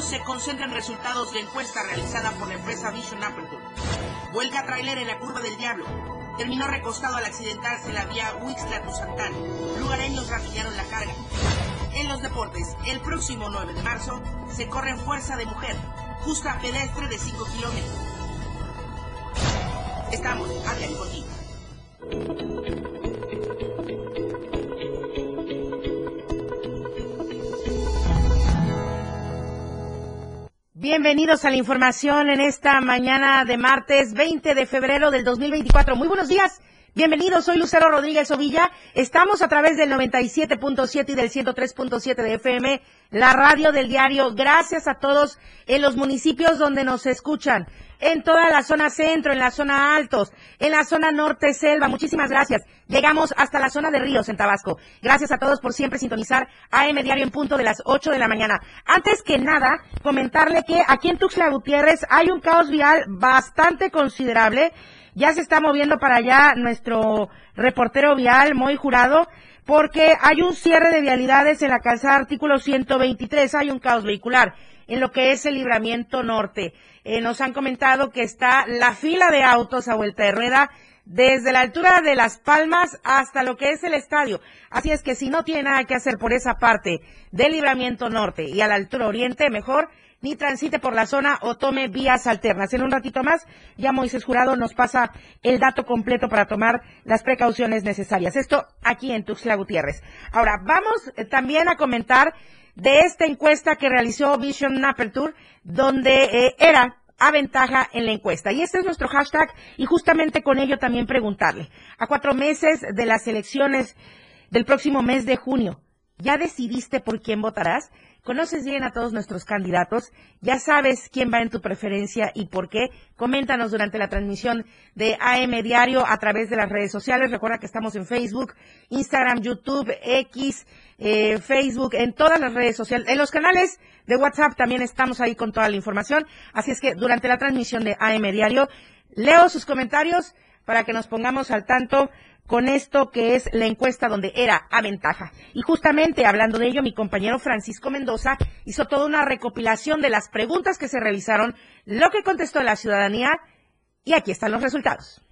ello se concentran resultados de encuesta realizada por la empresa Vision Aperture. Vuelca trailer en la curva del diablo. Terminó recostado al accidentarse la vía Huixla-Tuzantán. Lugareños rapiñaron la carga. En los deportes, el próximo 9 de marzo se corre en fuerza de mujer, justa pedestre de 5 kilómetros. Estamos a diario Bienvenidos a la información en esta mañana de martes 20 de febrero del 2024. Muy buenos días. Bienvenidos, soy Lucero Rodríguez Ovilla. Estamos a través del 97.7 y del 103.7 de FM, la radio del diario. Gracias a todos en los municipios donde nos escuchan en toda la zona centro, en la zona altos, en la zona norte selva. Muchísimas gracias. Llegamos hasta la zona de Ríos en Tabasco. Gracias a todos por siempre sintonizar AM Diario en punto de las 8 de la mañana. Antes que nada, comentarle que aquí en Tuxtla Gutiérrez hay un caos vial bastante considerable. Ya se está moviendo para allá nuestro reportero vial, muy jurado, porque hay un cierre de vialidades en la calzada artículo 123. Hay un caos vehicular en lo que es el libramiento norte. Eh, nos han comentado que está la fila de autos a vuelta de rueda desde la altura de Las Palmas hasta lo que es el estadio. Así es que si no tiene nada que hacer por esa parte del libramiento norte y a la altura oriente, mejor ni transite por la zona o tome vías alternas. En un ratito más, ya Moisés Jurado nos pasa el dato completo para tomar las precauciones necesarias. Esto aquí en Tuxtla Gutiérrez. Ahora, vamos eh, también a comentar de esta encuesta que realizó Vision Aperture, donde eh, era a ventaja en la encuesta. Y este es nuestro hashtag y justamente con ello también preguntarle, a cuatro meses de las elecciones del próximo mes de junio, ¿ya decidiste por quién votarás? Conoces bien a todos nuestros candidatos, ya sabes quién va en tu preferencia y por qué. Coméntanos durante la transmisión de AM Diario a través de las redes sociales. Recuerda que estamos en Facebook, Instagram, YouTube, X, eh, Facebook, en todas las redes sociales. En los canales de WhatsApp también estamos ahí con toda la información. Así es que durante la transmisión de AM Diario leo sus comentarios para que nos pongamos al tanto con esto que es la encuesta donde era a ventaja. Y justamente hablando de ello, mi compañero Francisco Mendoza hizo toda una recopilación de las preguntas que se realizaron, lo que contestó la ciudadanía y aquí están los resultados.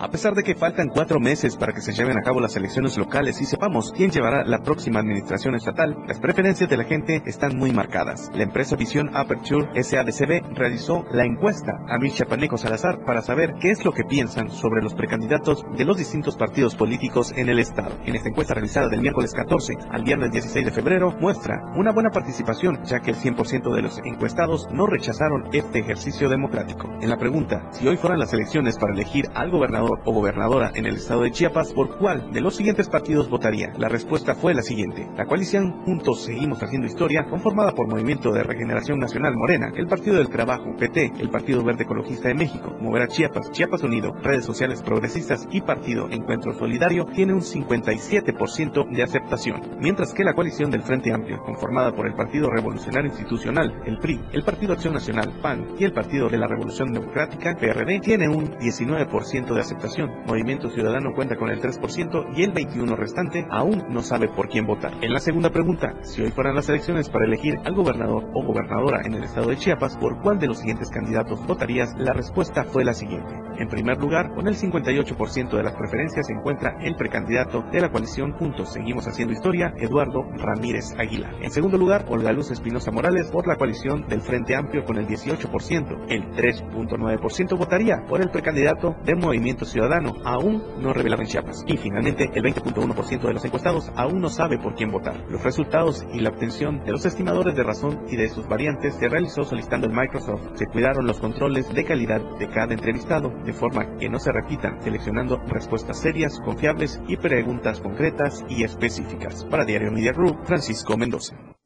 A pesar de que faltan cuatro meses para que se lleven a cabo las elecciones locales y sepamos quién llevará la próxima administración estatal, las preferencias de la gente están muy marcadas. La empresa Visión Aperture SADCB realizó la encuesta a Micha Paneco Salazar para saber qué es lo que piensan sobre los precandidatos de los distintos partidos políticos en el estado. En esta encuesta realizada del miércoles 14 al viernes 16 de febrero muestra una buena participación, ya que el 100% de los encuestados no rechazaron este ejercicio democrático. En la pregunta, si hoy fueran las elecciones para elegir al gobernador o gobernadora en el estado de Chiapas, ¿por cuál de los siguientes partidos votaría? La respuesta fue la siguiente. La coalición Juntos Seguimos Haciendo Historia, conformada por Movimiento de Regeneración Nacional Morena, el Partido del Trabajo, PT, el Partido Verde Ecologista de México, Moverá Chiapas, Chiapas Unido, Redes Sociales Progresistas y Partido Encuentro Solidario, tiene un 57% de aceptación, mientras que la coalición del Frente Amplio, conformada por el Partido Revolucionario Institucional, el PRI, el Partido Acción Nacional, PAN y el Partido de la Revolución Democrática, PRD, tiene un 19% de aceptación Movimiento Ciudadano cuenta con el 3% y el 21% restante aún no sabe por quién votar. En la segunda pregunta, si hoy fueran las elecciones para elegir al gobernador o gobernadora en el estado de Chiapas, ¿por cuál de los siguientes candidatos votarías? La respuesta fue la siguiente. En primer lugar, con el 58% de las preferencias se encuentra el precandidato de la coalición Juntos Seguimos Haciendo Historia, Eduardo Ramírez Aguilar. En segundo lugar, Olga Luz Espinosa Morales por la coalición del Frente Amplio con el 18%. El 3.9% votaría por el precandidato de Movimiento Ciudadano aún no revelado en Chiapas. Y finalmente, el 20.1% de los encuestados aún no sabe por quién votar. Los resultados y la obtención de los estimadores de razón y de sus variantes se realizó solicitando el Microsoft. Se cuidaron los controles de calidad de cada entrevistado, de forma que no se repitan, seleccionando respuestas serias, confiables y preguntas concretas y específicas. Para Diario Media Group, Francisco Mendoza.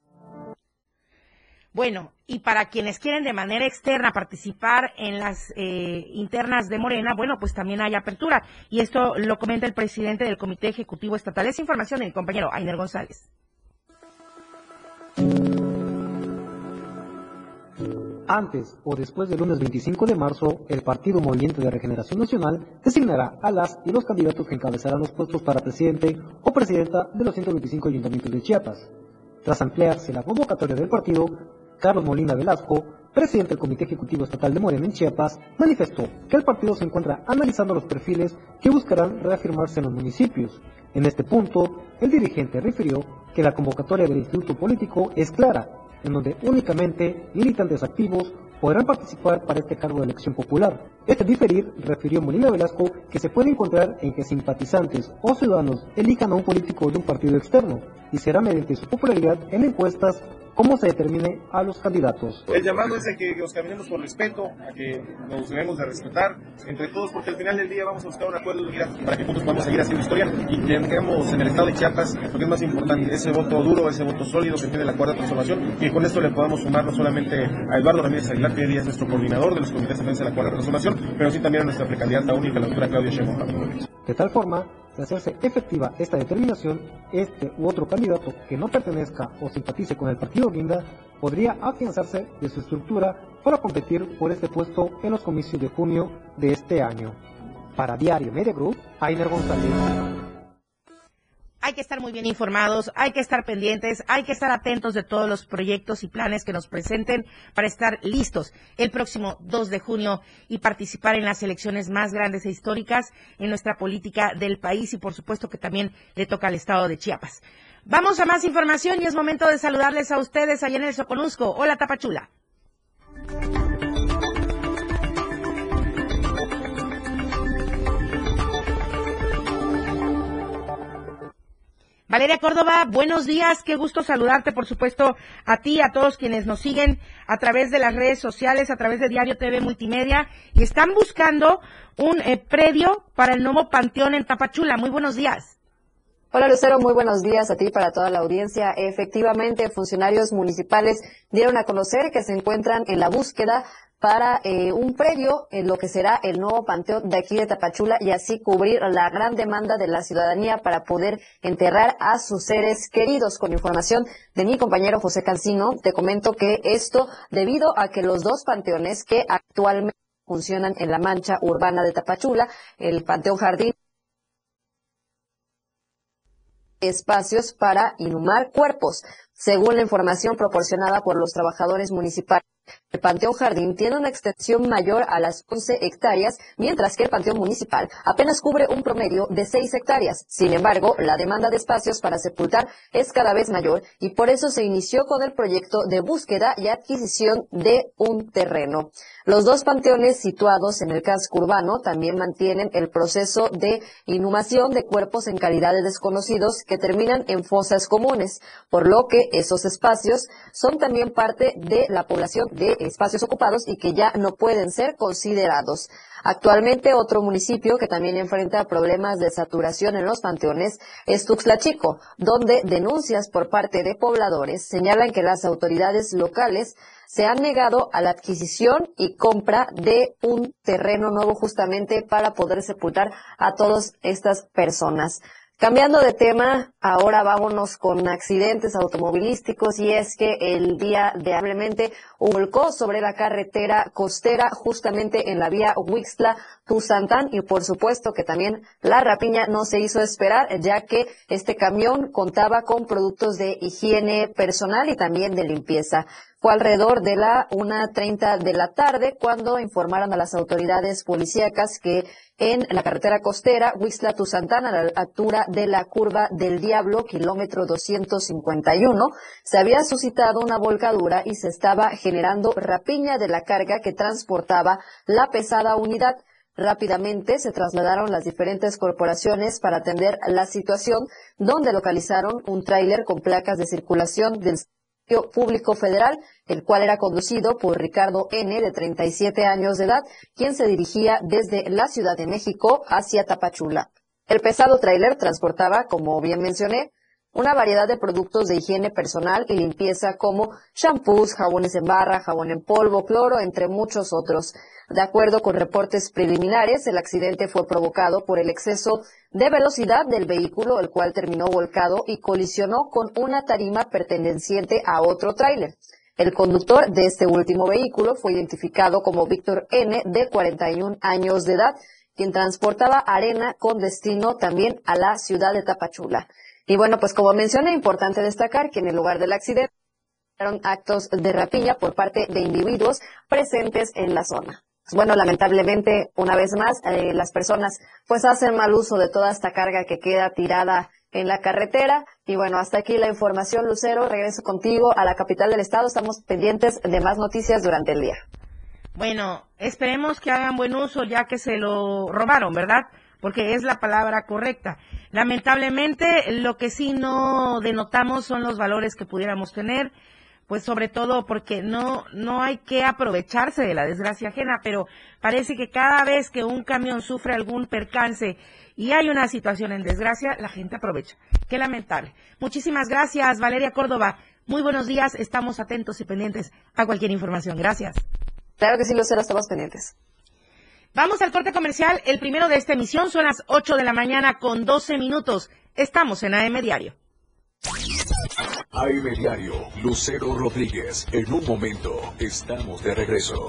Bueno, y para quienes quieren de manera externa participar en las eh, internas de Morena, bueno, pues también hay apertura. Y esto lo comenta el presidente del Comité Ejecutivo Estatal. Es información del compañero Ainer González. Antes o después del lunes 25 de marzo, el Partido Movimiento de Regeneración Nacional designará a las y los candidatos que encabezarán los puestos para presidente o presidenta de los 125 ayuntamientos de Chiapas. Tras ampliarse la convocatoria del partido, Carlos Molina Velasco, presidente del Comité Ejecutivo Estatal de Morena en Chiapas, manifestó que el partido se encuentra analizando los perfiles que buscarán reafirmarse en los municipios. En este punto, el dirigente refirió que la convocatoria del Instituto Político es clara, en donde únicamente militantes activos podrán participar para este cargo de elección popular. Este diferir, refirió Molina Velasco, que se puede encontrar en que simpatizantes o ciudadanos elijan a un político de un partido externo, y será mediante su popularidad en encuestas cómo se determine a los candidatos. El llamado es a que nos caminemos por respeto, a que nos debemos de respetar entre todos, porque al final del día vamos a buscar un acuerdo de unidad para que juntos podamos seguir haciendo historia y que tengamos en el estado de Chiapas lo que es más importante, ese voto duro, ese voto sólido que tiene la cuarta transformación y con esto le podamos sumar no solamente a Eduardo Ramírez Aguilar, que es nuestro coordinador de los comités de defensa de la cuarta transformación, pero sí también a nuestra precandidata única, la doctora Claudia Sheinbaum. De tal forma, de hacerse efectiva esta determinación, este u otro candidato que no pertenezca o simpatice con el partido Guinda podría afianzarse de su estructura para competir por este puesto en los comicios de junio de este año. Para Diario Media Group, Ainer González. Hay que estar muy bien informados, hay que estar pendientes, hay que estar atentos de todos los proyectos y planes que nos presenten para estar listos el próximo 2 de junio y participar en las elecciones más grandes e históricas en nuestra política del país y por supuesto que también le toca al estado de Chiapas. Vamos a más información y es momento de saludarles a ustedes allá en el Soconusco. Hola Tapachula. Valeria Córdoba, buenos días, qué gusto saludarte, por supuesto, a ti, a todos quienes nos siguen a través de las redes sociales, a través de Diario TV Multimedia, y están buscando un eh, predio para el nuevo Panteón en Tapachula. Muy buenos días. Hola Lucero, muy buenos días a ti para toda la audiencia. Efectivamente, funcionarios municipales dieron a conocer que se encuentran en la búsqueda para eh, un predio en lo que será el nuevo panteón de aquí de Tapachula y así cubrir la gran demanda de la ciudadanía para poder enterrar a sus seres queridos. Con información de mi compañero José Cancino, te comento que esto debido a que los dos panteones que actualmente funcionan en la mancha urbana de Tapachula, el Panteón Jardín espacios para inhumar cuerpos. Según la información proporcionada por los trabajadores municipales, el Panteón Jardín tiene una extensión mayor a las 11 hectáreas, mientras que el Panteón Municipal apenas cubre un promedio de 6 hectáreas. Sin embargo, la demanda de espacios para sepultar es cada vez mayor y por eso se inició con el proyecto de búsqueda y adquisición de un terreno. Los dos panteones situados en el casco urbano también mantienen el proceso de inhumación de cuerpos en calidad de desconocidos que terminan en fosas comunes, por lo que esos espacios son también parte de la población de espacios ocupados y que ya no pueden ser considerados. Actualmente otro municipio que también enfrenta problemas de saturación en los panteones es Tuxtla Chico, donde denuncias por parte de pobladores señalan que las autoridades locales se han negado a la adquisición y compra de un terreno nuevo justamente para poder sepultar a todas estas personas. Cambiando de tema, ahora vámonos con accidentes automovilísticos y es que el día de amablemente volcó sobre la carretera costera justamente en la vía Huixtla Tuzantán y por supuesto que también la rapiña no se hizo esperar ya que este camión contaba con productos de higiene personal y también de limpieza. Fue alrededor de la 1.30 de la tarde cuando informaron a las autoridades policíacas que en la carretera costera Huixla-Tuzantán, a la altura de la curva del Diablo, kilómetro 251, se había suscitado una volcadura y se estaba generando rapiña de la carga que transportaba la pesada unidad. Rápidamente se trasladaron las diferentes corporaciones para atender la situación, donde localizaron un tráiler con placas de circulación del Público Federal, el cual era conducido por Ricardo N., de 37 años de edad, quien se dirigía desde la Ciudad de México hacia Tapachula. El pesado tráiler transportaba, como bien mencioné, una variedad de productos de higiene personal y limpieza como shampoos, jabones en barra, jabón en polvo, cloro, entre muchos otros. De acuerdo con reportes preliminares, el accidente fue provocado por el exceso de velocidad del vehículo, el cual terminó volcado y colisionó con una tarima perteneciente a otro tráiler. El conductor de este último vehículo fue identificado como Víctor N., de 41 años de edad, quien transportaba arena con destino también a la ciudad de Tapachula. Y bueno, pues como mencioné, importante destacar que en el lugar del accidente actos de rapiña por parte de individuos presentes en la zona. Pues bueno, lamentablemente, una vez más, eh, las personas pues hacen mal uso de toda esta carga que queda tirada en la carretera. Y bueno, hasta aquí la información, Lucero. Regreso contigo a la capital del estado. Estamos pendientes de más noticias durante el día. Bueno, esperemos que hagan buen uso ya que se lo robaron, ¿verdad? Porque es la palabra correcta. Lamentablemente, lo que sí no denotamos son los valores que pudiéramos tener, pues sobre todo porque no, no hay que aprovecharse de la desgracia ajena, pero parece que cada vez que un camión sufre algún percance y hay una situación en desgracia, la gente aprovecha. Qué lamentable. Muchísimas gracias, Valeria Córdoba. Muy buenos días. Estamos atentos y pendientes a cualquier información. Gracias. Claro que sí, Lucero, estamos pendientes. Vamos al corte comercial. El primero de esta emisión son las 8 de la mañana con 12 minutos. Estamos en AM Diario. AM Diario, Lucero Rodríguez. En un momento, estamos de regreso.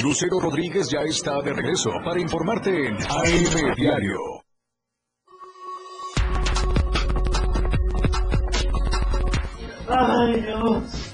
Lucero Rodríguez ya está de regreso para informarte en AM Diario. Ay, Dios.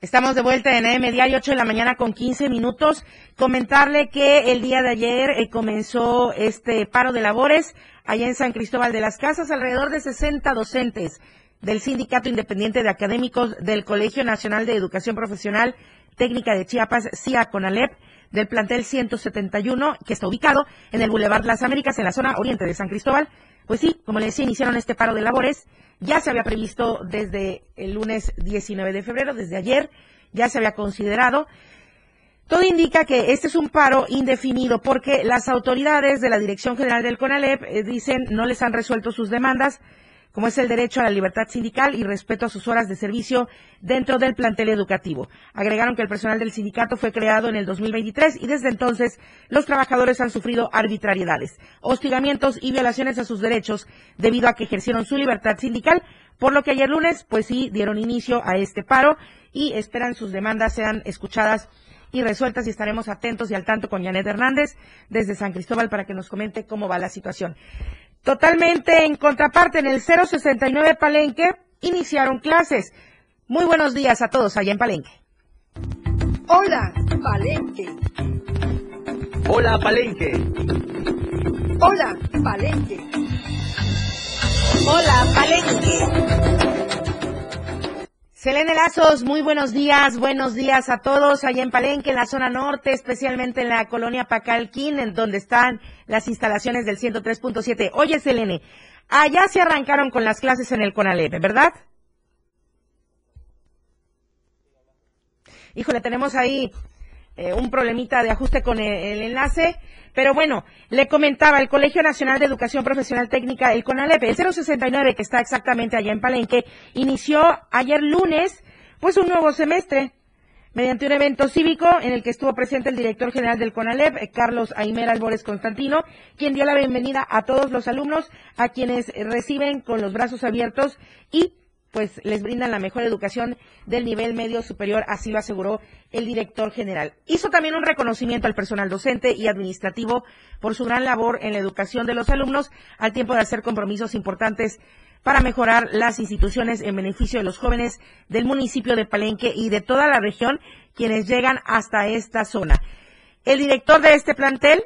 Estamos de vuelta en AM Diario 8 de la mañana con 15 minutos. Comentarle que el día de ayer eh, comenzó este paro de labores allá en San Cristóbal de las Casas. Alrededor de 60 docentes del Sindicato Independiente de Académicos del Colegio Nacional de Educación Profesional Técnica de Chiapas, CIA CONALEP, del plantel 171, que está ubicado en el Boulevard Las Américas, en la zona oriente de San Cristóbal. Pues sí, como le decía, iniciaron este paro de labores. Ya se había previsto desde el lunes 19 de febrero, desde ayer, ya se había considerado. Todo indica que este es un paro indefinido porque las autoridades de la Dirección General del CONALEP eh, dicen no les han resuelto sus demandas como es el derecho a la libertad sindical y respeto a sus horas de servicio dentro del plantel educativo. Agregaron que el personal del sindicato fue creado en el 2023 y desde entonces los trabajadores han sufrido arbitrariedades, hostigamientos y violaciones a sus derechos debido a que ejercieron su libertad sindical, por lo que ayer lunes pues sí dieron inicio a este paro y esperan sus demandas sean escuchadas y resueltas y estaremos atentos y al tanto con Janet Hernández desde San Cristóbal para que nos comente cómo va la situación. Totalmente en contraparte, en el 069 Palenque iniciaron clases. Muy buenos días a todos allá en Palenque. Hola, Palenque. Hola, Palenque. Hola, Palenque. Hola, Palenque. Selene Lazos, muy buenos días, buenos días a todos allá en Palenque, en la zona norte, especialmente en la colonia Pacalquín, en donde están las instalaciones del 103.7. Oye, Selene, allá se arrancaron con las clases en el CONALEP, ¿verdad? Híjole, tenemos ahí eh, un problemita de ajuste con el, enlace. Pero bueno, le comentaba, el Colegio Nacional de Educación Profesional Técnica, el CONALEP, el 069, que está exactamente allá en Palenque, inició ayer lunes, pues un nuevo semestre mediante un evento cívico en el que estuvo presente el director general del CONALEP, eh, Carlos Aimer Albores Constantino, quien dio la bienvenida a todos los alumnos, a quienes reciben con los brazos abiertos y pues les brindan la mejor educación del nivel medio superior, así lo aseguró el director general. Hizo también un reconocimiento al personal docente y administrativo por su gran labor en la educación de los alumnos, al tiempo de hacer compromisos importantes para mejorar las instituciones en beneficio de los jóvenes del municipio de Palenque y de toda la región quienes llegan hasta esta zona. El director de este plantel,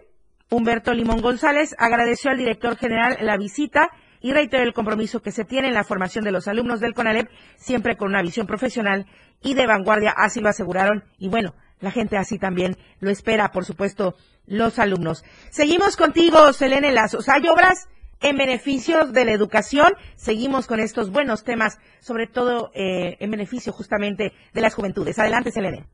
Humberto Limón González, agradeció al director general la visita y reiteró el compromiso que se tiene en la formación de los alumnos del CONALEP, siempre con una visión profesional y de vanguardia, así lo aseguraron. Y bueno, la gente así también lo espera, por supuesto, los alumnos. Seguimos contigo, Selene Lazos. Hay obras en beneficio de la educación. Seguimos con estos buenos temas, sobre todo eh, en beneficio justamente de las juventudes. Adelante, Selene.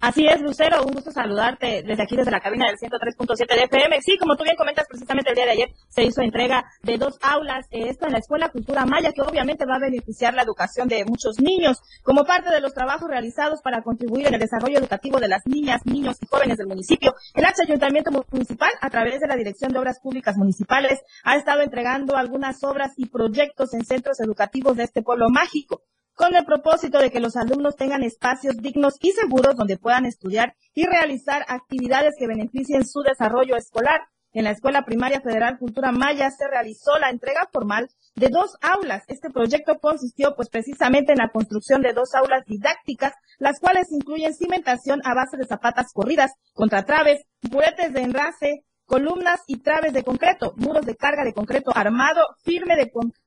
Así es, Lucero, un gusto saludarte desde aquí, desde la cabina del 103.7 de FM. Sí, como tú bien comentas, precisamente el día de ayer se hizo entrega de dos aulas, eh, esto en la Escuela Cultura Maya, que obviamente va a beneficiar la educación de muchos niños, como parte de los trabajos realizados para contribuir en el desarrollo educativo de las niñas, niños y jóvenes del municipio. El H Ayuntamiento Municipal, a través de la Dirección de Obras Públicas Municipales, ha estado entregando algunas obras y proyectos en centros educativos de este pueblo mágico con el propósito de que los alumnos tengan espacios dignos y seguros donde puedan estudiar y realizar actividades que beneficien su desarrollo escolar. En la Escuela Primaria Federal Cultura Maya se realizó la entrega formal de dos aulas. Este proyecto consistió pues precisamente en la construcción de dos aulas didácticas, las cuales incluyen cimentación a base de zapatas corridas, contratraves, muretes de enlace, columnas y traves de concreto, muros de carga de concreto armado, firme de concreto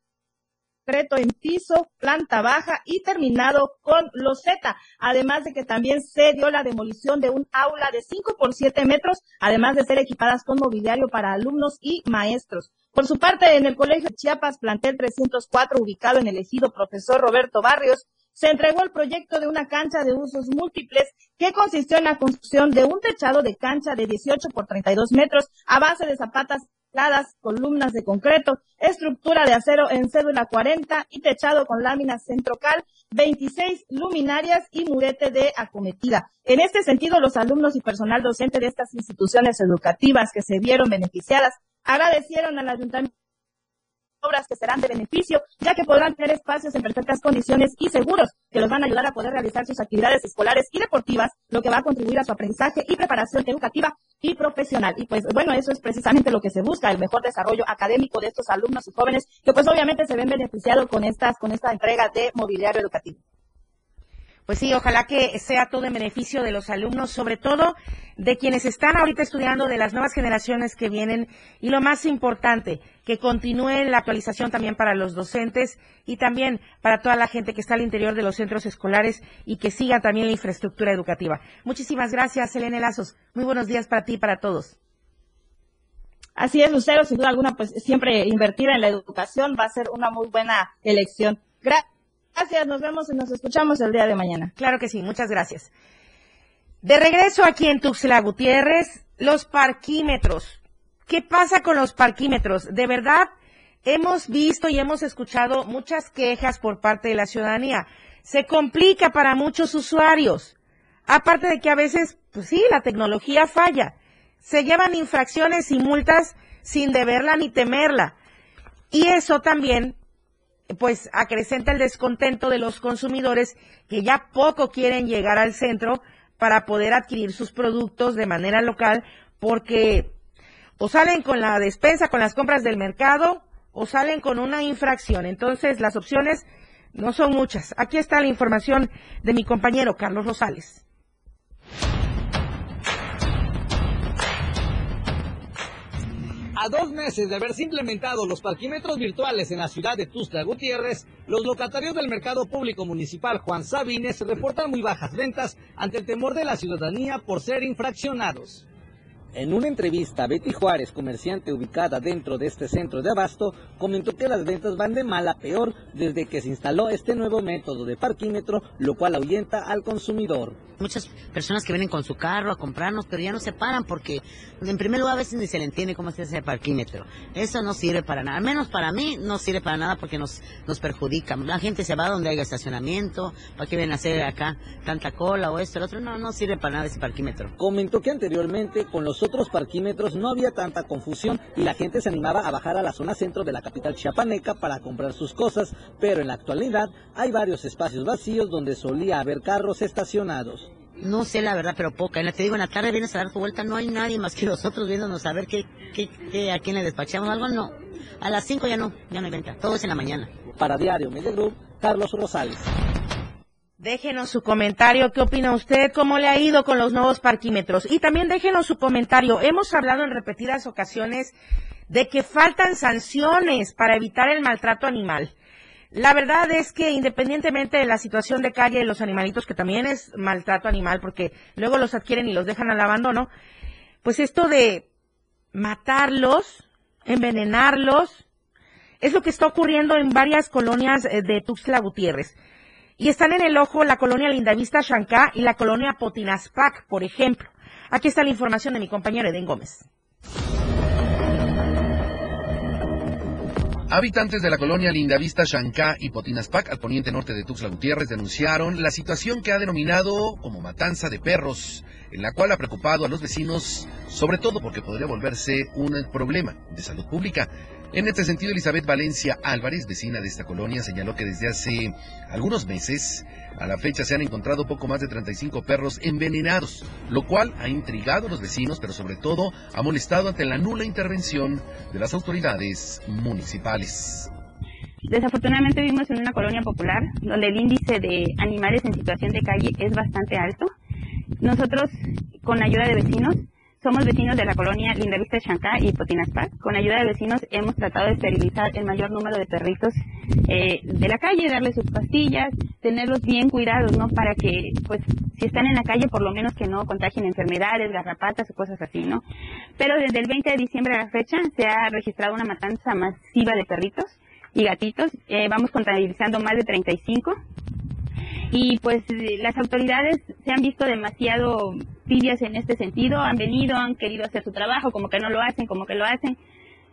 en piso, planta baja y terminado con loseta. Además de que también se dio la demolición de un aula de 5 por 7 metros, además de ser equipadas con mobiliario para alumnos y maestros. Por su parte, en el Colegio Chiapas, plantel 304, ubicado en el ejido Profesor Roberto Barrios, se entregó el proyecto de una cancha de usos múltiples que consistió en la construcción de un techado de cancha de 18 por 32 metros a base de zapatas columnas de concreto, estructura de acero en cédula 40 y techado con láminas centrocal, 26 luminarias y murete de acometida. En este sentido, los alumnos y personal docente de estas instituciones educativas que se vieron beneficiadas agradecieron al ayuntamiento obras que serán de beneficio, ya que podrán tener espacios en perfectas condiciones y seguros, que los van a ayudar a poder realizar sus actividades escolares y deportivas, lo que va a contribuir a su aprendizaje y preparación educativa y profesional. Y pues bueno, eso es precisamente lo que se busca, el mejor desarrollo académico de estos alumnos y jóvenes, que pues obviamente se ven beneficiados con estas, con esta entrega de mobiliario educativo. Pues sí, ojalá que sea todo en beneficio de los alumnos, sobre todo de quienes están ahorita estudiando, de las nuevas generaciones que vienen y lo más importante, que continúe la actualización también para los docentes y también para toda la gente que está al interior de los centros escolares y que siga también la infraestructura educativa. Muchísimas gracias, Elena Lazos. Muy buenos días para ti y para todos. Así es, Lucero, sin duda alguna, pues siempre invertir en la educación va a ser una muy buena elección. Gracias. Gracias, nos vemos y nos escuchamos el día de mañana. Claro que sí, muchas gracias. De regreso aquí en Tuxtla Gutiérrez, los parquímetros. ¿Qué pasa con los parquímetros? De verdad, hemos visto y hemos escuchado muchas quejas por parte de la ciudadanía. Se complica para muchos usuarios. Aparte de que a veces, pues sí, la tecnología falla. Se llevan infracciones y multas sin deberla ni temerla. Y eso también pues acrecenta el descontento de los consumidores que ya poco quieren llegar al centro para poder adquirir sus productos de manera local porque o salen con la despensa, con las compras del mercado o salen con una infracción. Entonces las opciones no son muchas. Aquí está la información de mi compañero Carlos Rosales. A dos meses de haberse implementado los parquímetros virtuales en la ciudad de Tuxtla Gutiérrez, los locatarios del mercado público municipal Juan Sabines reportan muy bajas ventas ante el temor de la ciudadanía por ser infraccionados. En una entrevista, Betty Juárez, comerciante ubicada dentro de este centro de abasto, comentó que las ventas van de mal a peor desde que se instaló este nuevo método de parquímetro, lo cual ahuyenta al consumidor. Muchas personas que vienen con su carro a comprarnos, pero ya no se paran porque, en primer lugar, a veces ni se le entiende cómo se hace el parquímetro. Eso no sirve para nada. Al menos para mí no sirve para nada porque nos, nos perjudica. La gente se va donde haya estacionamiento, ¿para qué vienen a hacer acá tanta cola o esto? El otro no, no sirve para nada ese parquímetro. Comentó que anteriormente con los otros parquímetros no había tanta confusión y la gente se animaba a bajar a la zona centro de la capital chiapaneca para comprar sus cosas, pero en la actualidad hay varios espacios vacíos donde solía haber carros estacionados. No sé la verdad, pero poca. En la, te digo, en la tarde vienes a dar tu vuelta, no hay nadie más que nosotros viéndonos a ver qué, qué, qué- a quién le despachamos algo, no. A las 5 ya no, ya no hay venta, todo es en la mañana. Para Diario Media Group, Carlos Rosales. Déjenos su comentario, ¿qué opina usted? ¿Cómo le ha ido con los nuevos parquímetros? Y también déjenos su comentario. Hemos hablado en repetidas ocasiones de que faltan sanciones para evitar el maltrato animal. La verdad es que independientemente de la situación de calle de los animalitos, que también es maltrato animal, porque luego los adquieren y los dejan al abandono, pues esto de matarlos, envenenarlos, es lo que está ocurriendo en varias colonias eh, de Tuxtla Gutiérrez. Y están en el ojo la colonia Lindavista Chancá y la colonia Potinaspac, por ejemplo. Aquí está la información de mi compañero Eden Gómez. Habitantes de la colonia Lindavista, Chancá y Potinaspac, al poniente norte de Tuxtla Gutiérrez, denunciaron la situación que ha denominado como matanza de perros, en la cual ha preocupado a los vecinos, sobre todo porque podría volverse un problema de salud pública. En este sentido, Elizabeth Valencia Álvarez, vecina de esta colonia, señaló que desde hace algunos meses a la fecha se han encontrado poco más de 35 perros envenenados, lo cual ha intrigado a los vecinos, pero sobre todo ha molestado ante la nula intervención de las autoridades municipales. Desafortunadamente vivimos en una colonia popular donde el índice de animales en situación de calle es bastante alto. Nosotros, con ayuda de vecinos, somos vecinos de la colonia Lindavista Chancá y Potinaspac. Con ayuda de vecinos hemos tratado de esterilizar el mayor número de perritos eh, de la calle, darles sus pastillas, tenerlos bien cuidados, ¿no? Para que, pues, si están en la calle, por lo menos que no contagien enfermedades, garrapatas o cosas así, ¿no? Pero desde el 20 de diciembre a la fecha se ha registrado una matanza masiva de perritos y gatitos. Eh, vamos contabilizando más de 35 y pues las autoridades se han visto demasiado tibias en este sentido, han venido, han querido hacer su trabajo, como que no lo hacen, como que lo hacen.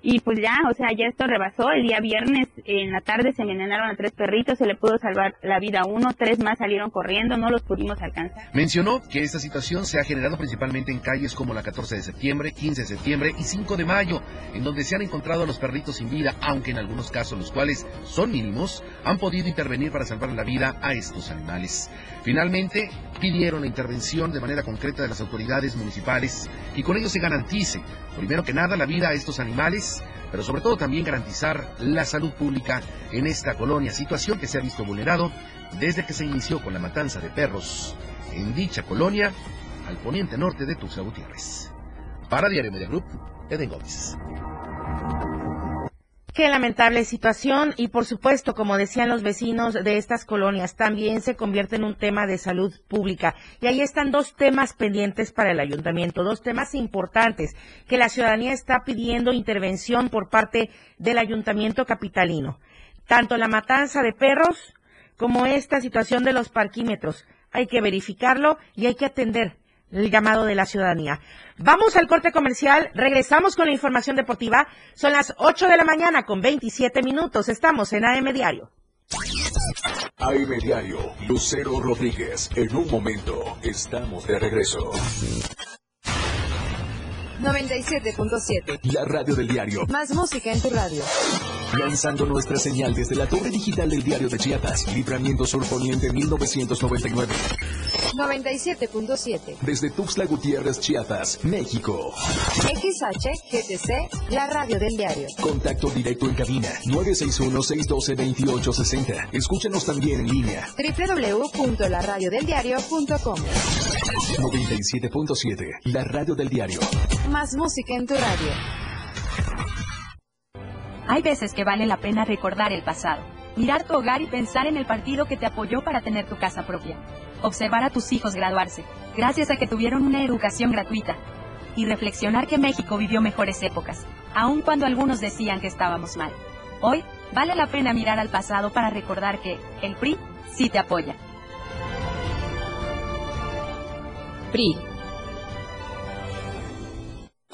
Y pues ya, o sea, ya esto rebasó. El día viernes en la tarde se envenenaron a tres perritos, se le pudo salvar la vida a uno, tres más salieron corriendo, no los pudimos alcanzar. Mencionó que esta situación se ha generado principalmente en calles como la 14 de septiembre, 15 de septiembre y 5 de mayo, en donde se han encontrado a los perritos sin vida, aunque en algunos casos, los cuales son mínimos, han podido intervenir para salvar la vida a estos animales. Finalmente, pidieron la intervención de manera concreta de las autoridades municipales y con ello se garantice, primero que nada, la vida a estos animales, pero sobre todo también garantizar la salud pública en esta colonia, situación que se ha visto vulnerado desde que se inició con la matanza de perros en dicha colonia al poniente norte de Tuxtla Gutiérrez. Para Diario Media Group, Eden Gómez. Qué lamentable situación y por supuesto, como decían los vecinos de estas colonias, también se convierte en un tema de salud pública. Y ahí están dos temas pendientes para el ayuntamiento, dos temas importantes que la ciudadanía está pidiendo intervención por parte del ayuntamiento capitalino. Tanto la matanza de perros como esta situación de los parquímetros. Hay que verificarlo y hay que atender el llamado de la ciudadanía. Vamos al corte comercial, regresamos con la información deportiva. Son las 8 de la mañana con 27 minutos. Estamos en AM Diario. AM Diario, Lucero Rodríguez. En un momento, estamos de regreso. 97.7. La radio del diario. Más música en tu radio. Lanzando nuestra señal desde la torre digital del diario de Chiapas, Libramiento Sur Poniente 1999. 97.7. Desde Tuxtla Gutiérrez, Chiapas, México. XHGTC, la radio del diario. Contacto directo en cabina 961-612-2860. Escúchanos también en línea. www.laradiodeldiario.com 97.7, la radio del diario. Más música en tu radio. Hay veces que vale la pena recordar el pasado, mirar tu hogar y pensar en el partido que te apoyó para tener tu casa propia. Observar a tus hijos graduarse, gracias a que tuvieron una educación gratuita. y reflexionar que México vivió mejores épocas, aun cuando algunos decían que estábamos mal. Hoy vale la pena mirar al pasado para recordar que el PRI sí te apoya. PRI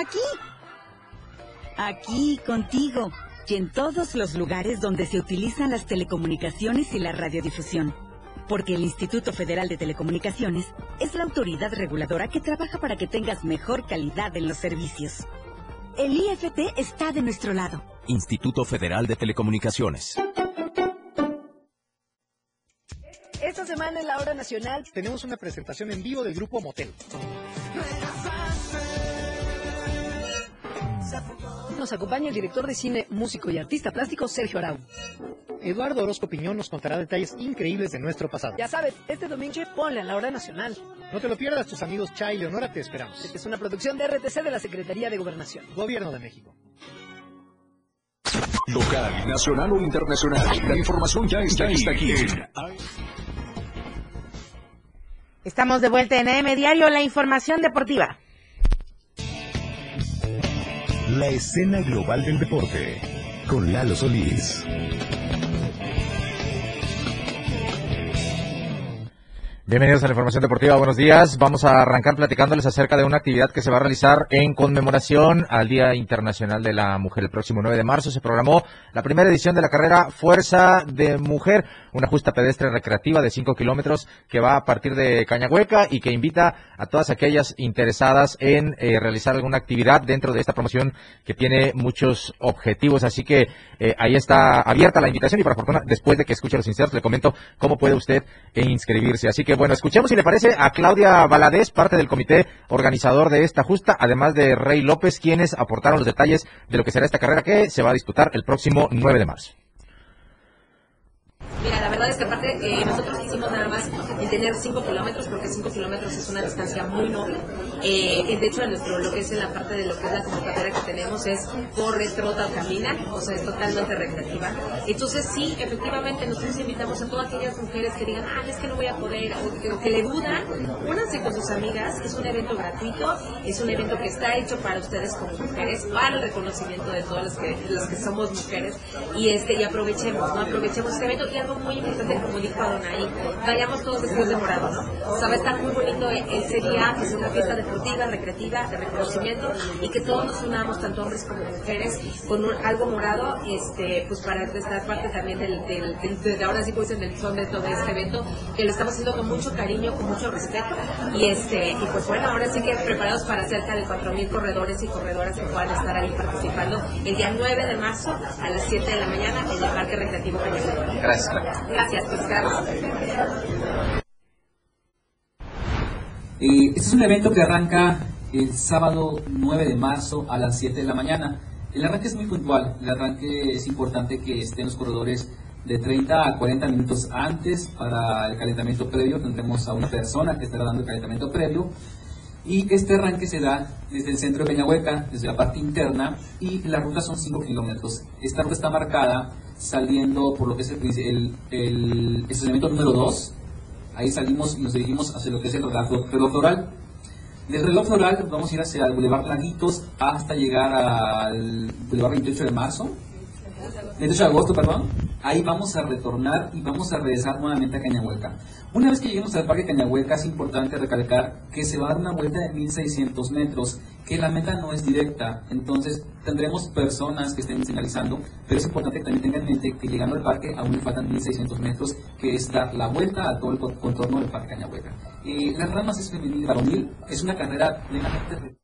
Aquí. Aquí, contigo. Y en todos los lugares donde se utilizan las telecomunicaciones y la radiodifusión. Porque el Instituto Federal de Telecomunicaciones es la autoridad reguladora que trabaja para que tengas mejor calidad en los servicios. El IFT está de nuestro lado. Instituto Federal de Telecomunicaciones. Esta semana en la hora nacional tenemos una presentación en vivo del grupo Motel. Nos acompaña el director de cine, músico y artista plástico Sergio Arau. Eduardo Orozco Piñón nos contará detalles increíbles de nuestro pasado. Ya sabes, este domingo ponle en la hora nacional. No te lo pierdas, tus amigos Chay y Leonora te esperamos. Esta es una producción de RTC de la Secretaría de Gobernación. Gobierno de México. Local, nacional o internacional. La información ya está, aquí. Estamos de vuelta en AM Diario, la información deportiva. La escena global del deporte con Lalo Solís. Bienvenidos a la información deportiva, buenos días. Vamos a arrancar platicándoles acerca de una actividad que se va a realizar en conmemoración al Día Internacional de la Mujer. El próximo 9 de marzo se programó la primera edición de la carrera Fuerza de Mujer, una justa pedestre recreativa de 5 kilómetros que va a partir de Cañahueca y que invita a todas aquellas interesadas en eh, realizar alguna actividad dentro de esta promoción que tiene muchos objetivos. Así que eh, ahí está abierta la invitación y para fortuna, después de que escuche los insertos, le comento cómo puede usted inscribirse. Así que bueno, escuchemos si le parece a Claudia Valadez, parte del comité organizador de esta justa, además de Rey López, quienes aportaron los detalles de lo que será esta carrera que se va a disputar el próximo 9 de marzo. Mira, la verdad es que aparte eh, nosotros quisimos nada más tener 5 kilómetros, porque 5 kilómetros es una distancia muy noble. Eh, de hecho, en nuestro, lo que es en la parte de lo que es la convocatoria que tenemos es corre, trota o camina, o sea, es totalmente recreativa. Entonces, sí, efectivamente, nosotros invitamos a todas aquellas mujeres que digan, ah, es que no voy a poder, o que, le dudan, únanse con sus amigas, es un evento gratuito, es un evento que está hecho para ustedes como mujeres, para el reconocimiento de todas las que, las que somos mujeres, y este y aprovechemos, ¿no? Aprovechemos este evento y algo muy importante, como dijo Adonai, vayamos todos vestidos de morado, ¿no? O sea, va a estar muy bonito ese día, que es una fiesta deportiva, recreativa, de reconocimiento, y que todos nos unamos, tanto hombres como mujeres, con algo morado, este, pues para estar parte también del, del, de ahora sí pues en el son de todo este evento, que lo estamos haciendo con mucho cariño, con mucho respeto, y este, y pues bueno, ahora sí que preparados para cerca de 4.000 corredores y corredoras que puedan estar ahí participando el día 9 de marzo a las 7 de la mañana en el Parque Recreativo Cañón. Gracias. Gracias, pues este es un evento que arranca el sábado 9 de marzo a las 7 de la mañana. El arranque es muy puntual, el arranque es importante que estén los corredores de 30 a 40 minutos antes para el calentamiento previo. Tendremos a una persona que estará dando el calentamiento previo. Y este arranque se da desde el centro de Peñahueca, desde la parte interna, y la ruta son 5 kilómetros. Esta ruta está marcada saliendo por lo que es el, el, estacionamiento número 2. Ahí salimos y nos dirigimos hacia lo que es el reloj floral. Del reloj floral vamos a ir hacia el Boulevard Laguitos hasta llegar al Boulevard 28 de marzo. 28 de agosto, perdón ahí vamos a retornar y vamos a regresar nuevamente a Cañahueca. Una vez que lleguemos al parque Cañahueca es importante recalcar que se va a dar una vuelta de 1600 metros, que la meta no es directa, entonces tendremos personas que estén señalizando, pero es importante que también tengan en mente que llegando al parque aún le faltan 1600 metros, que es dar la vuelta a todo el contorno del parque Cañahueca. Eh, las ramas es femenil varonil, es una carrera plenamente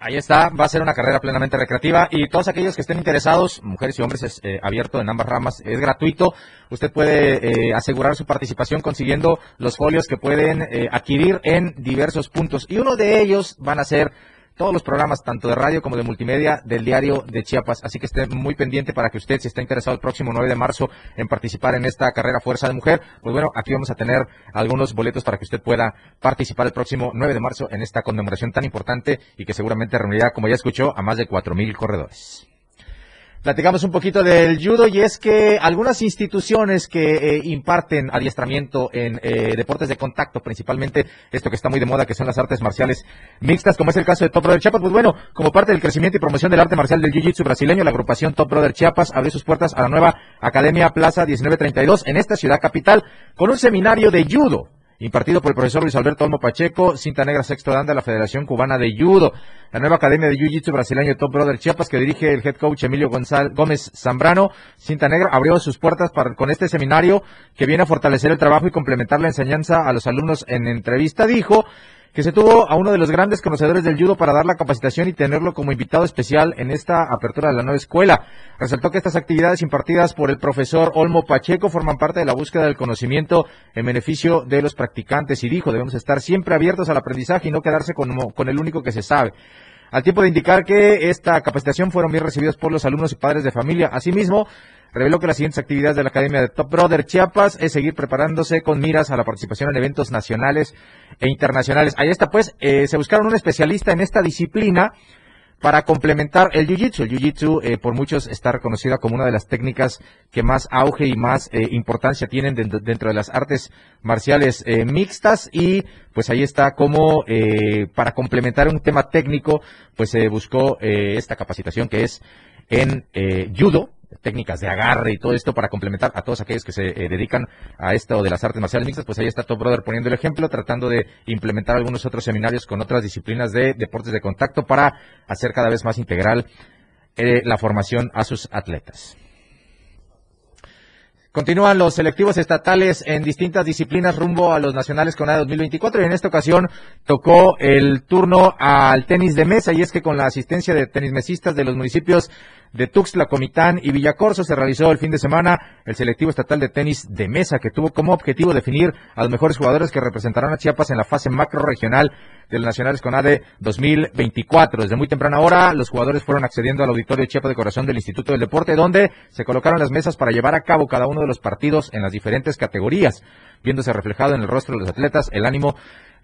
Ahí está, va a ser una carrera plenamente recreativa y todos aquellos que estén interesados, mujeres y hombres, es eh, abierto en ambas ramas, es gratuito. Usted puede eh, asegurar su participación consiguiendo los folios que pueden eh, adquirir en diversos puntos y uno de ellos van a ser todos los programas, tanto de radio como de multimedia, del diario de Chiapas. Así que esté muy pendiente para que usted, si está interesado el próximo 9 de marzo en participar en esta carrera Fuerza de Mujer, pues bueno, aquí vamos a tener algunos boletos para que usted pueda participar el próximo 9 de marzo en esta conmemoración tan importante y que seguramente reunirá, como ya escuchó, a más de 4.000 corredores. Platicamos un poquito del judo y es que algunas instituciones que eh, imparten adiestramiento en eh, deportes de contacto, principalmente esto que está muy de moda, que son las artes marciales mixtas, como es el caso de Top Brother Chiapas, pues bueno, como parte del crecimiento y promoción del arte marcial del Jiu-Jitsu brasileño, la agrupación Top Brother Chiapas abrió sus puertas a la nueva Academia Plaza 1932 en esta ciudad capital con un seminario de judo impartido por el profesor Luis Alberto Olmo Pacheco, cinta negra sexto dan de la Federación Cubana de Judo, la nueva Academia de Jiu-Jitsu brasileño Top Brother Chiapas que dirige el head coach Emilio González Gómez Zambrano, cinta negra, abrió sus puertas para, con este seminario que viene a fortalecer el trabajo y complementar la enseñanza a los alumnos en entrevista, dijo que se tuvo a uno de los grandes conocedores del judo para dar la capacitación y tenerlo como invitado especial en esta apertura de la nueva escuela. Resaltó que estas actividades impartidas por el profesor Olmo Pacheco forman parte de la búsqueda del conocimiento en beneficio de los practicantes y dijo, debemos estar siempre abiertos al aprendizaje y no quedarse con, con el único que se sabe al tiempo de indicar que esta capacitación fueron bien recibidas por los alumnos y padres de familia. Asimismo, reveló que las siguientes actividades de la Academia de Top Brother Chiapas es seguir preparándose con miras a la participación en eventos nacionales e internacionales. Ahí está, pues, eh, se buscaron un especialista en esta disciplina para complementar el Jiu-Jitsu. El Jiu-Jitsu eh, por muchos está reconocida como una de las técnicas que más auge y más eh, importancia tienen dentro, de las artes marciales mixtas y pues ahí está como para complementar un tema técnico pues se buscó esta capacitación que es en judo técnicas de agarre y todo esto para complementar a todos aquellos que se eh, dedican a esto de las artes marciales mixtas, pues ahí está Top Brother poniendo el ejemplo, tratando de implementar algunos otros seminarios con otras disciplinas de deportes de contacto para hacer cada vez más integral eh, la formación a sus atletas. Continúan los selectivos estatales en distintas disciplinas rumbo a los nacionales con A 2024 y en esta ocasión tocó el turno al tenis de mesa y es que con la asistencia de tenismesistas de los municipios de Tuxtla, Comitán y Villacorso se realizó el fin de semana el selectivo estatal de tenis de mesa que tuvo como objetivo definir a los mejores jugadores que representarán a Chiapas en la fase macro regional de los Nacionales con ADE 2024. Desde muy temprana hora, los jugadores fueron accediendo al auditorio Chiapas de Corazón del Instituto del Deporte, donde se colocaron las mesas para llevar a cabo cada uno de los partidos en las diferentes categorías, viéndose reflejado en el rostro de los atletas el ánimo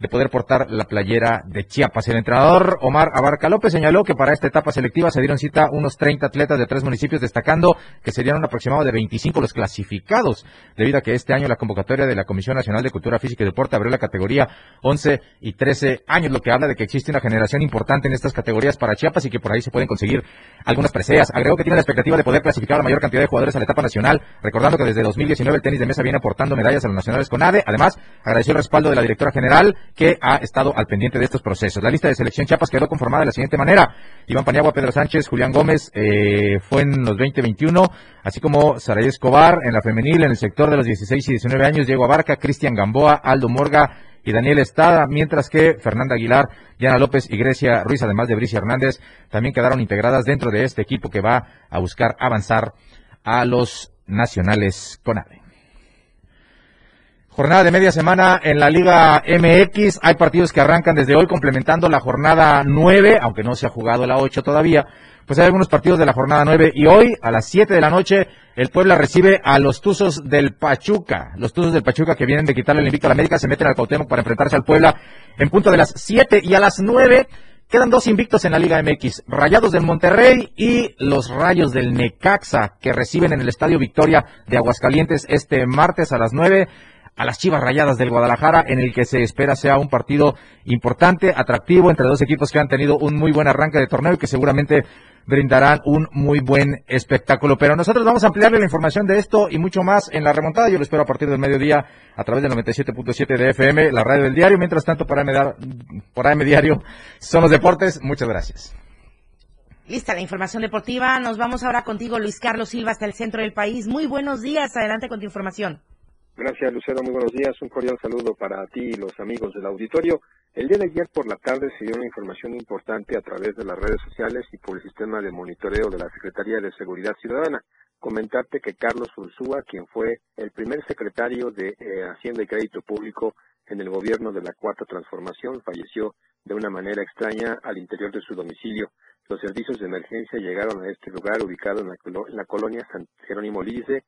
de poder portar la playera de Chiapas. El entrenador Omar Abarca López señaló que para esta etapa selectiva se dieron cita unos 30 atletas de tres municipios, destacando que serían un aproximado de 25 los clasificados, debido a que este año la convocatoria de la Comisión Nacional de Cultura Física y Deporte abrió la categoría 11 y 13 años, lo que habla de que existe una generación importante en estas categorías para Chiapas y que por ahí se pueden conseguir algunas preseas. Agregó que tiene la expectativa de poder clasificar a la mayor cantidad de jugadores a la etapa nacional, recordando que desde 2019 el tenis de mesa viene aportando medallas a los nacionales con ADE. Además, agradeció el respaldo de la directora general que ha estado al pendiente de estos procesos. La lista de selección Chiapas quedó conformada de la siguiente manera. Iván Paniagua, Pedro Sánchez, Julián Gómez eh, fue en los 2021, así como Saray Escobar en la femenil, en el sector de los 16 y 19 años, Diego Abarca, Cristian Gamboa, Aldo Morga, y Daniel Estada, mientras que Fernanda Aguilar, Diana López y Grecia Ruiz, además de Bricia Hernández, también quedaron integradas dentro de este equipo que va a buscar avanzar a los nacionales con AVE. Jornada de media semana en la Liga MX. Hay partidos que arrancan desde hoy complementando la jornada 9, aunque no se ha jugado la 8 todavía. Pues hay algunos partidos de la jornada 9 y hoy a las 7 de la noche el Puebla recibe a los Tuzos del Pachuca. Los Tuzos del Pachuca que vienen de quitarle el invicto a la América se meten al Cuauhtémoc para enfrentarse al Puebla en punto de las 7 y a las 9 quedan dos invictos en la Liga MX. Rayados del Monterrey y los Rayos del Necaxa que reciben en el Estadio Victoria de Aguascalientes este martes a las 9 a las Chivas Rayadas del Guadalajara, en el que se espera sea un partido importante, atractivo, entre dos equipos que han tenido un muy buen arranque de torneo y que seguramente brindarán un muy buen espectáculo. Pero nosotros vamos a ampliarle la información de esto y mucho más en la remontada. Yo lo espero a partir del mediodía a través del 97.7 de FM, la radio del diario. Mientras tanto, por AM, por AM Diario son los deportes. Muchas gracias. Lista la información deportiva. Nos vamos ahora contigo, Luis Carlos Silva, hasta el centro del país. Muy buenos días. Adelante con tu información. Gracias, Lucero. Muy buenos días. Un cordial saludo para ti y los amigos del auditorio. El día de ayer por la tarde se dio una información importante a través de las redes sociales y por el sistema de monitoreo de la Secretaría de Seguridad Ciudadana. Comentarte que Carlos Ursúa, quien fue el primer secretario de eh, Hacienda y Crédito Público en el gobierno de la Cuarta Transformación, falleció de una manera extraña al interior de su domicilio. Los servicios de emergencia llegaron a este lugar ubicado en la, en la colonia San Jerónimo Lice,